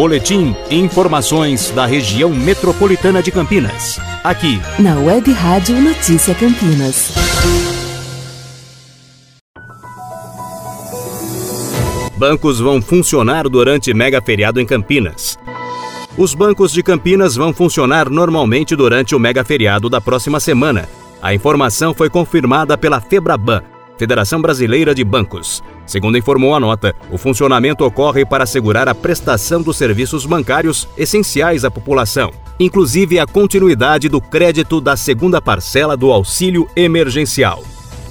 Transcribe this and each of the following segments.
Boletim Informações da região metropolitana de Campinas. Aqui, na Web Rádio Notícia Campinas. Bancos vão funcionar durante mega feriado em Campinas. Os bancos de Campinas vão funcionar normalmente durante o mega feriado da próxima semana. A informação foi confirmada pela Febraban, Federação Brasileira de Bancos. Segundo informou a nota, o funcionamento ocorre para assegurar a prestação dos serviços bancários essenciais à população, inclusive a continuidade do crédito da segunda parcela do auxílio emergencial.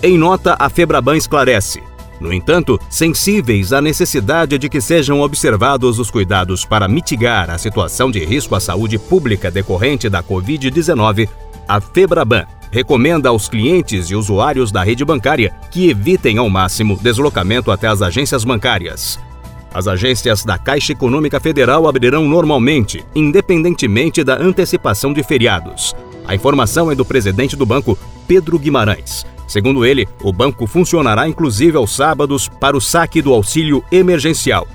Em nota, a Febraban esclarece. No entanto, sensíveis à necessidade de que sejam observados os cuidados para mitigar a situação de risco à saúde pública decorrente da Covid-19, a Febraban recomenda aos clientes e usuários da rede bancária que evitem ao máximo deslocamento até as agências bancárias. As agências da Caixa Econômica Federal abrirão normalmente, independentemente da antecipação de feriados. A informação é do presidente do banco, Pedro Guimarães. Segundo ele, o banco funcionará inclusive aos sábados para o saque do auxílio emergencial.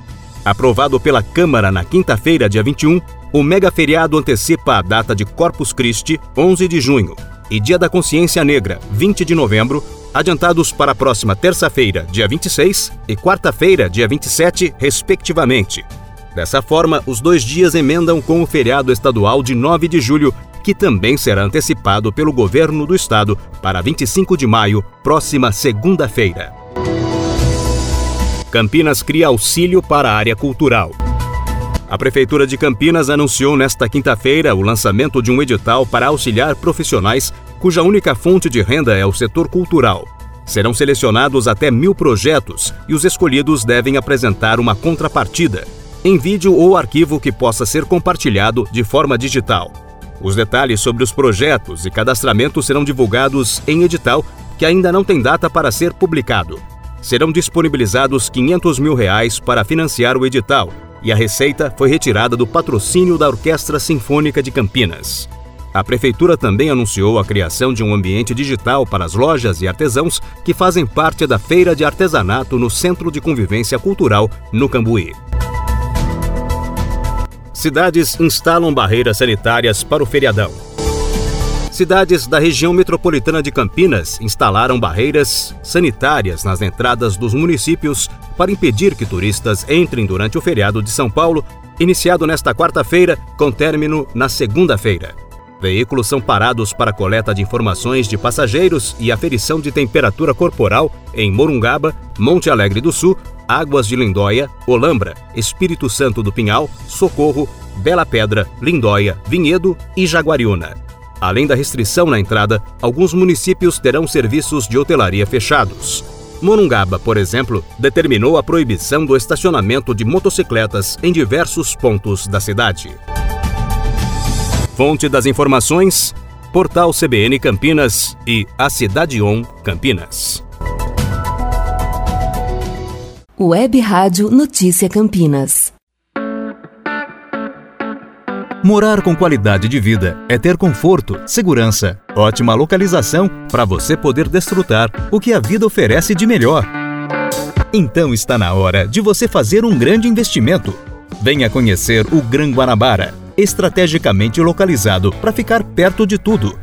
Aprovado pela Câmara na quinta-feira, dia 21, o mega feriado antecipa a data de Corpus Christi, 11 de junho, e Dia da Consciência Negra, 20 de novembro, adiantados para a próxima terça-feira, dia 26, e quarta-feira, dia 27, respectivamente. Dessa forma, os dois dias emendam com o feriado estadual de 9 de julho, que também será antecipado pelo governo do estado para 25 de maio, próxima segunda-feira. Campinas cria auxílio para a área cultural. A Prefeitura de Campinas anunciou nesta quinta-feira o lançamento de um edital para auxiliar profissionais cuja única fonte de renda é o setor cultural. Serão selecionados até mil projetos e os escolhidos devem apresentar uma contrapartida, em vídeo ou arquivo que possa ser compartilhado de forma digital. Os detalhes sobre os projetos e cadastramento serão divulgados em edital que ainda não tem data para ser publicado. Serão disponibilizados 500 mil reais para financiar o edital e a receita foi retirada do patrocínio da Orquestra Sinfônica de Campinas. A Prefeitura também anunciou a criação de um ambiente digital para as lojas e artesãos que fazem parte da Feira de Artesanato no Centro de Convivência Cultural, no Cambuí. Cidades instalam barreiras sanitárias para o feriadão. Cidades da região metropolitana de Campinas instalaram barreiras sanitárias nas entradas dos municípios para impedir que turistas entrem durante o feriado de São Paulo, iniciado nesta quarta-feira, com término na segunda-feira. Veículos são parados para coleta de informações de passageiros e aferição de temperatura corporal em Morungaba, Monte Alegre do Sul, Águas de Lindóia, Olambra, Espírito Santo do Pinhal, Socorro, Bela Pedra, Lindóia, Vinhedo e Jaguariúna. Além da restrição na entrada, alguns municípios terão serviços de hotelaria fechados. Monungaba, por exemplo, determinou a proibição do estacionamento de motocicletas em diversos pontos da cidade. Fonte das informações: Portal CBN Campinas e a Cidade On Campinas. Web Rádio Notícia Campinas. Morar com qualidade de vida é ter conforto, segurança, ótima localização para você poder desfrutar o que a vida oferece de melhor. Então está na hora de você fazer um grande investimento. Venha conhecer o Gran Guanabara, estrategicamente localizado para ficar perto de tudo.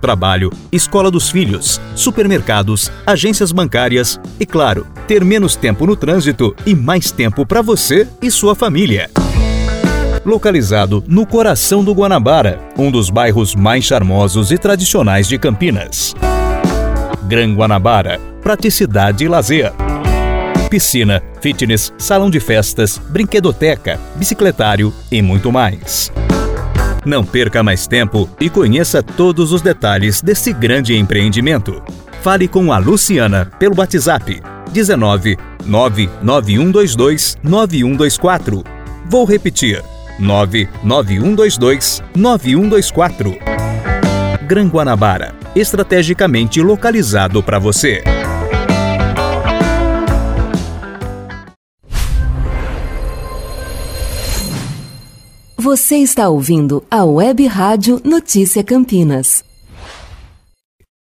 Trabalho, escola dos filhos, supermercados, agências bancárias e, claro, ter menos tempo no trânsito e mais tempo para você e sua família localizado no coração do Guanabara, um dos bairros mais charmosos e tradicionais de Campinas. Gran Guanabara, praticidade e lazer. Piscina, fitness, salão de festas, brinquedoteca, bicicletário e muito mais. Não perca mais tempo e conheça todos os detalhes desse grande empreendimento. Fale com a Luciana pelo WhatsApp 19 99122 9124. Vou repetir 99122 9124. Gran Guanabara, estrategicamente localizado para você. Você está ouvindo a Web Rádio Notícia Campinas.